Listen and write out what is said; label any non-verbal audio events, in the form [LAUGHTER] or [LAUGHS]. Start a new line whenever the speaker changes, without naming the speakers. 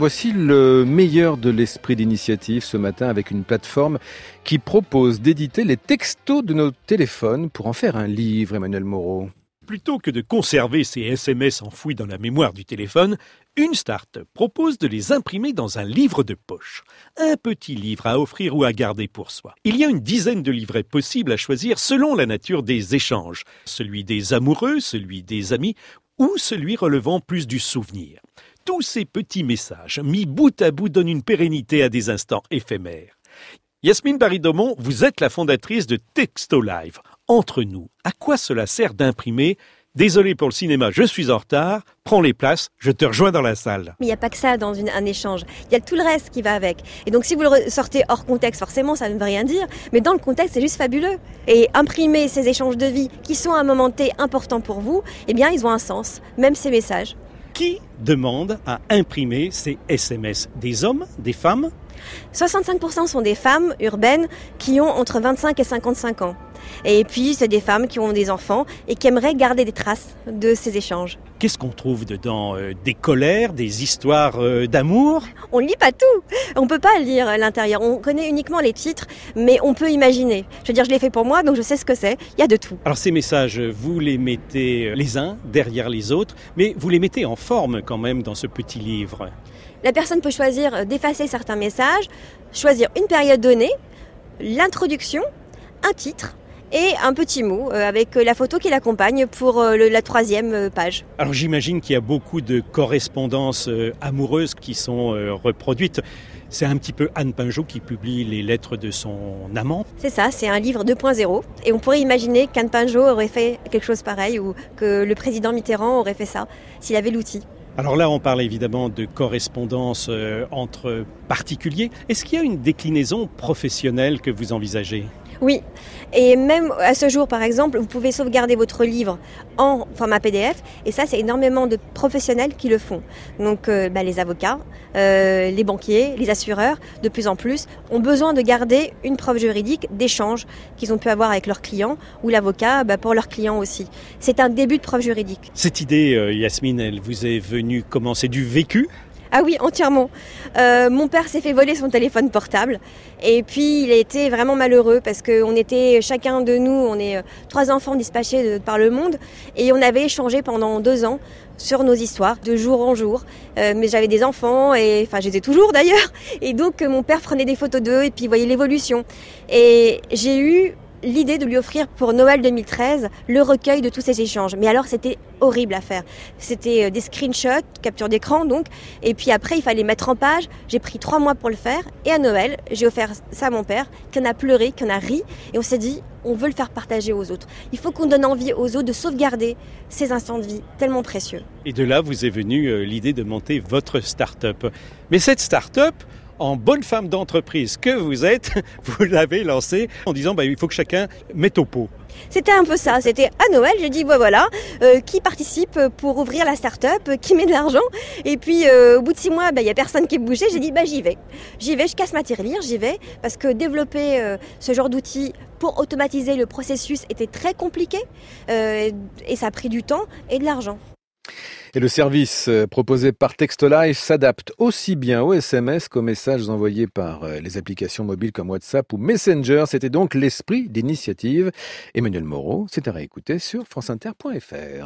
Voici le meilleur de l'esprit d'initiative ce matin avec une plateforme qui propose d'éditer les textos de nos téléphones pour en faire un livre, Emmanuel Moreau.
Plutôt que de conserver ces SMS enfouis dans la mémoire du téléphone, une start propose de les imprimer dans un livre de poche. Un petit livre à offrir ou à garder pour soi. Il y a une dizaine de livrets possibles à choisir selon la nature des échanges. Celui des amoureux, celui des amis ou celui relevant plus du souvenir. Tous ces petits messages mis bout à bout donnent une pérennité à des instants éphémères. Yasmine Baridomont, vous êtes la fondatrice de Texto Live entre nous. À quoi cela sert d'imprimer Désolé pour le cinéma, je suis en retard, prends les places, je te rejoins dans la salle.
Mais il n'y a pas que ça dans un échange, il y a tout le reste qui va avec. Et donc si vous le sortez hors contexte, forcément ça ne veut rien dire, mais dans le contexte c'est juste fabuleux. Et imprimer ces échanges de vie qui sont à un moment T important pour vous, eh bien ils ont un sens, même ces messages.
Qui demande à imprimer ces SMS Des hommes? Des femmes?
65% sont des femmes urbaines qui ont entre 25 et 55 ans. Et puis, c'est des femmes qui ont des enfants et qui aimeraient garder des traces de ces échanges.
Qu'est-ce qu'on trouve dedans euh, Des colères, des histoires euh, d'amour?
On lit pas tout. On peut pas lire l'intérieur. On connaît uniquement les titres, mais on peut imaginer. Je veux dire, je l'ai fait pour moi, donc je sais ce que c'est. Il y a de tout.
Alors ces messages, vous les mettez les uns derrière les autres, mais vous les mettez en forme quand même dans ce petit livre.
La personne peut choisir d'effacer certains messages, choisir une période donnée, l'introduction, un titre et un petit mot euh, avec la photo qui l'accompagne pour euh, la troisième euh, page.
Alors j'imagine qu'il y a beaucoup de correspondances amoureuses qui sont reproduites. C'est un petit peu Anne Pinjot qui publie les lettres de son amant.
C'est ça, c'est un livre 2.0. Et on pourrait imaginer qu'Anne Pinjot aurait fait quelque chose pareil ou que le président Mitterrand aurait fait ça s'il avait l'outil.
Alors là, on parle évidemment de correspondance entre particuliers. Est-ce qu'il y a une déclinaison professionnelle que vous envisagez?
Oui, et même à ce jour, par exemple, vous pouvez sauvegarder votre livre en format PDF, et ça, c'est énormément de professionnels qui le font. Donc, euh, bah, les avocats, euh, les banquiers, les assureurs, de plus en plus, ont besoin de garder une preuve juridique d'échange qu'ils ont pu avoir avec leurs clients, ou l'avocat bah, pour leurs clients aussi. C'est un début de preuve juridique.
Cette idée, euh, Yasmine, elle vous est venue comment C'est du vécu
ah oui, entièrement. Euh, mon père s'est fait voler son téléphone portable et puis il a été vraiment malheureux parce qu'on était chacun de nous, on est euh, trois enfants dispatchés par le monde et on avait échangé pendant deux ans sur nos histoires de jour en jour. Euh, mais j'avais des enfants et enfin j'étais toujours d'ailleurs et donc mon père prenait des photos d'eux et puis voyait l'évolution. Et j'ai eu l'idée de lui offrir pour Noël 2013 le recueil de tous ces échanges. Mais alors c'était horrible à faire. C'était euh, des screenshots, capture d'écran donc, et puis après il fallait mettre en page. J'ai pris trois mois pour le faire et à Noël j'ai offert ça à mon père, qui en a pleuré, qui en a ri, et on s'est dit on veut le faire partager aux autres. Il faut qu'on donne envie aux autres de sauvegarder ces instants de vie tellement précieux.
Et de là vous est venue euh, l'idée de monter votre start-up. Mais cette start-up, en bonne femme d'entreprise que vous êtes, [LAUGHS] vous l'avez lancé en disant bah, il faut que chacun mette au pot.
C'était un peu ça. C'était à Noël, j'ai dit voilà, euh, qui participe pour ouvrir la start-up, qui met de l'argent. Et puis euh, au bout de six mois, bah, il n'y a personne qui bougeait. J'ai dit bah, j'y vais. J'y vais, je casse ma tirelire, j'y vais. Parce que développer euh, ce genre d'outils pour automatiser le processus était très compliqué. et ça a pris du temps et de l'argent.
Et le service euh, proposé par Textolive s'adapte aussi bien aux SMS qu'aux messages envoyés par euh, les applications mobiles comme WhatsApp ou Messenger. C'était donc l'esprit d'initiative. Emmanuel Moreau, c'est à réécouter sur franceinter.fr.